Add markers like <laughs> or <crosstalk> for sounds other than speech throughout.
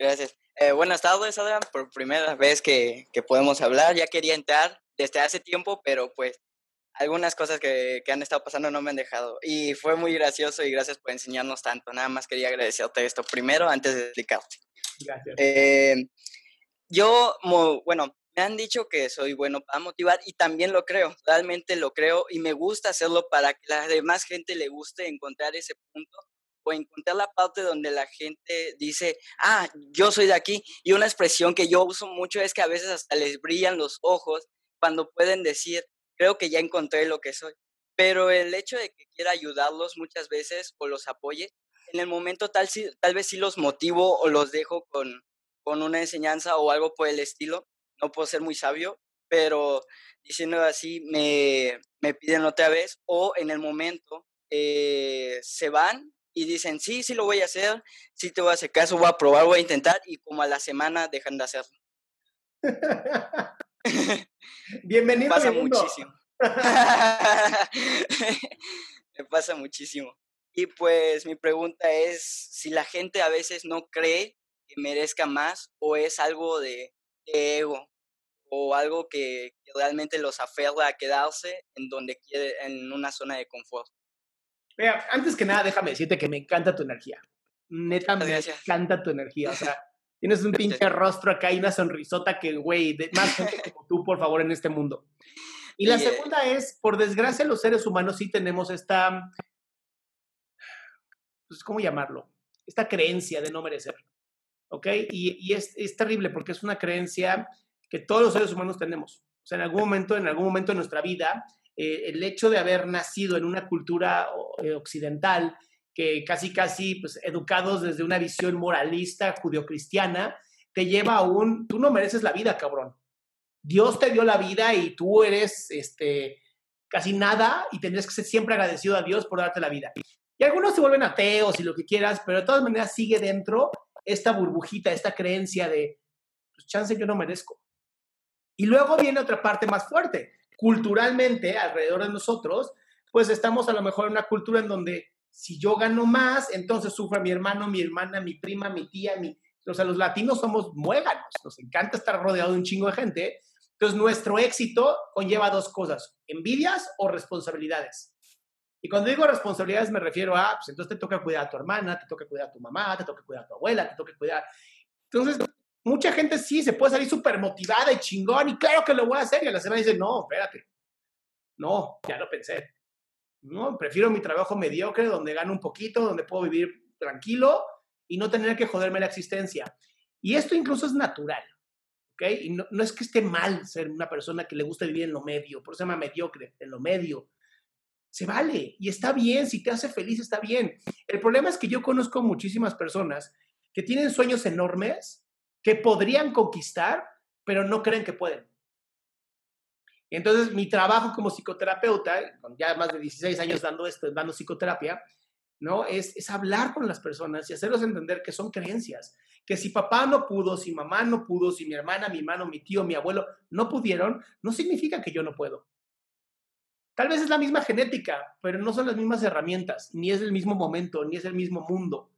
gracias. Eh, buenas tardes, Adrián. Por primera vez que, que, podemos hablar. Ya quería entrar desde hace tiempo, pero pues algunas cosas que, que, han estado pasando no me han dejado. Y fue muy gracioso y gracias por enseñarnos tanto. Nada más quería agradecerte esto primero antes de explicarte. Gracias. Eh, yo, bueno, me han dicho que soy bueno para motivar y también lo creo, realmente lo creo y me gusta hacerlo para que la demás gente le guste encontrar ese punto o encontrar la parte donde la gente dice, ah, yo soy de aquí. Y una expresión que yo uso mucho es que a veces hasta les brillan los ojos cuando pueden decir, creo que ya encontré lo que soy. Pero el hecho de que quiera ayudarlos muchas veces o los apoye, en el momento tal, tal vez sí los motivo o los dejo con, con una enseñanza o algo por el estilo. No puedo ser muy sabio, pero diciendo así, me, me piden otra vez o en el momento eh, se van y dicen, sí, sí lo voy a hacer, sí te voy a hacer caso, voy a probar, voy a intentar, y como a la semana dejan de hacerlo. <laughs> Bienvenido. pasa muchísimo. <laughs> Me pasa muchísimo. Y pues mi pregunta es si la gente a veces no cree que merezca más o es algo de, ego o algo que, que, realmente los aferra a quedarse en donde quiere, en una zona de confort. Mira, antes que nada, déjame decirte que me encanta tu energía. Neta, me encanta tu energía. O sea, tienes un pinche rostro acá y una sonrisota que, güey, más gente <laughs> como tú, por favor, en este mundo. Y la segunda es, por desgracia, los seres humanos sí tenemos esta, pues, ¿cómo llamarlo? Esta creencia de no merecer. ¿Ok? Y, y es, es, terrible porque es una creencia que todos los seres humanos tenemos. O sea, en algún momento, en algún momento de nuestra vida, eh, el hecho de haber nacido en una cultura eh, occidental, que casi, casi, pues, educados desde una visión moralista judio-cristiana, te lleva a un, tú no mereces la vida, cabrón. Dios te dio la vida y tú eres, este, casi nada y tendrías que ser siempre agradecido a Dios por darte la vida. Y algunos se vuelven ateos y lo que quieras, pero de todas maneras sigue dentro esta burbujita, esta creencia de, pues chance yo no merezco. Y luego viene otra parte más fuerte culturalmente alrededor de nosotros, pues estamos a lo mejor en una cultura en donde si yo gano más, entonces sufre mi hermano, mi hermana, mi prima, mi tía, mi... O sea, los latinos somos muéganos, nos encanta estar rodeado de un chingo de gente. Entonces, nuestro éxito conlleva dos cosas, envidias o responsabilidades. Y cuando digo responsabilidades me refiero a, pues entonces te toca cuidar a tu hermana, te toca cuidar a tu mamá, te toca cuidar a tu abuela, te toca cuidar... Entonces, mucha gente sí se puede salir súper motivada y chingón y claro que lo voy a hacer y a la semana dice, no, espérate, no, ya lo pensé. No, prefiero mi trabajo mediocre donde gano un poquito, donde puedo vivir tranquilo y no tener que joderme la existencia. Y esto incluso es natural, ¿ok? Y no, no es que esté mal ser una persona que le gusta vivir en lo medio, por eso se llama mediocre, en lo medio. Se vale y está bien, si te hace feliz está bien. El problema es que yo conozco muchísimas personas que tienen sueños enormes, que podrían conquistar, pero no creen que pueden. Entonces, mi trabajo como psicoterapeuta, con ya más de 16 años dando esto, dando psicoterapia, ¿no? Es, es hablar con las personas y hacerlos entender que son creencias, que si papá no pudo, si mamá no pudo, si mi hermana, mi hermano, mi tío, mi abuelo no pudieron, no significa que yo no puedo. Tal vez es la misma genética, pero no son las mismas herramientas, ni es el mismo momento, ni es el mismo mundo.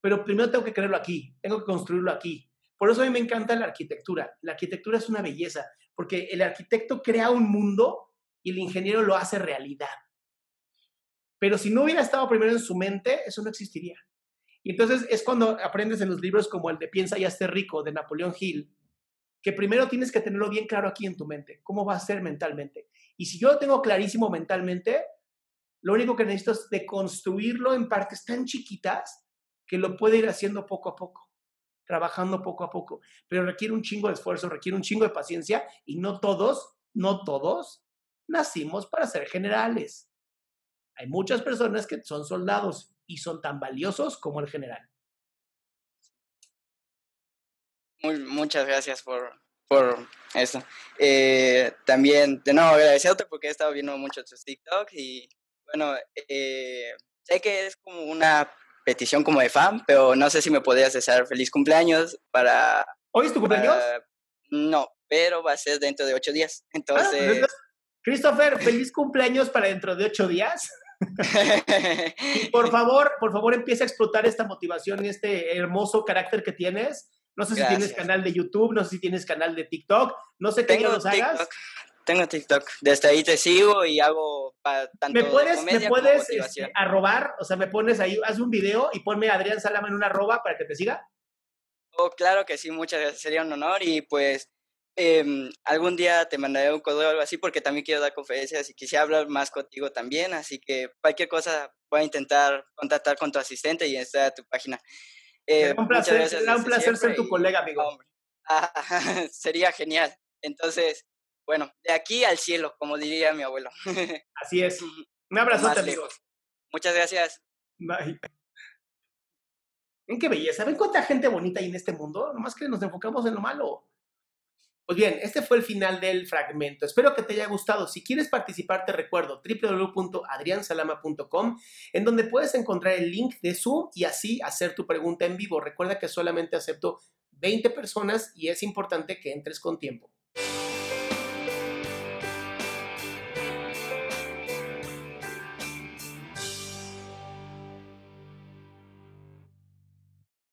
Pero primero tengo que creerlo aquí, tengo que construirlo aquí, por eso a mí me encanta la arquitectura. La arquitectura es una belleza, porque el arquitecto crea un mundo y el ingeniero lo hace realidad. Pero si no hubiera estado primero en su mente, eso no existiría. Y entonces es cuando aprendes en los libros como el de Piensa y hazte rico de Napoleón Hill, que primero tienes que tenerlo bien claro aquí en tu mente, cómo va a ser mentalmente. Y si yo lo tengo clarísimo mentalmente, lo único que necesito es deconstruirlo en partes tan chiquitas que lo puede ir haciendo poco a poco trabajando poco a poco, pero requiere un chingo de esfuerzo, requiere un chingo de paciencia y no todos, no todos nacimos para ser generales. Hay muchas personas que son soldados y son tan valiosos como el general. muchas gracias por, por eso. Eh, también, de nuevo, agradecerte porque he estado viendo mucho tus TikTok y bueno, eh, sé que es como una petición como de fan, pero no sé si me podrías desear feliz cumpleaños para... ¿Hoy es tu cumpleaños? no, pero va a ser dentro de ocho días. Ah, pues entonces... Christopher, feliz cumpleaños para dentro de ocho días. y por <laughs> favor, por favor, empieza a explotar esta motivación y este hermoso carácter que tienes. No sé si tienes canal de YouTube, no sé si tienes canal de TikTok, no sé qué los hagas. Tengo TikTok. Desde ahí te sigo y hago tanto ¿Me puedes, ¿me puedes este, arrobar? O sea, me pones ahí, haz un video y ponme a Adrián Salama en una arroba para que te siga. Oh, claro que sí, muchas gracias. Sería un honor y pues Em, algún día te mandaré un correo o algo así porque también quiero dar conferencias y quisiera hablar más contigo también, así que cualquier cosa voy a intentar contactar con tu asistente y estar a tu página. Eh, un placer, será un placer ser tu colega, amigo. <laughs> sería genial. Entonces, bueno, de aquí al cielo, como diría mi abuelo. <laughs> Así es. Un abrazo, amigos. Muchas gracias. Bye. ¿En qué belleza? ¿Ven cuánta gente bonita hay en este mundo? Nomás que nos enfocamos en lo malo. Pues bien, este fue el final del fragmento. Espero que te haya gustado. Si quieres participar, te recuerdo www.adriansalama.com, en donde puedes encontrar el link de Zoom y así hacer tu pregunta en vivo. Recuerda que solamente acepto 20 personas y es importante que entres con tiempo.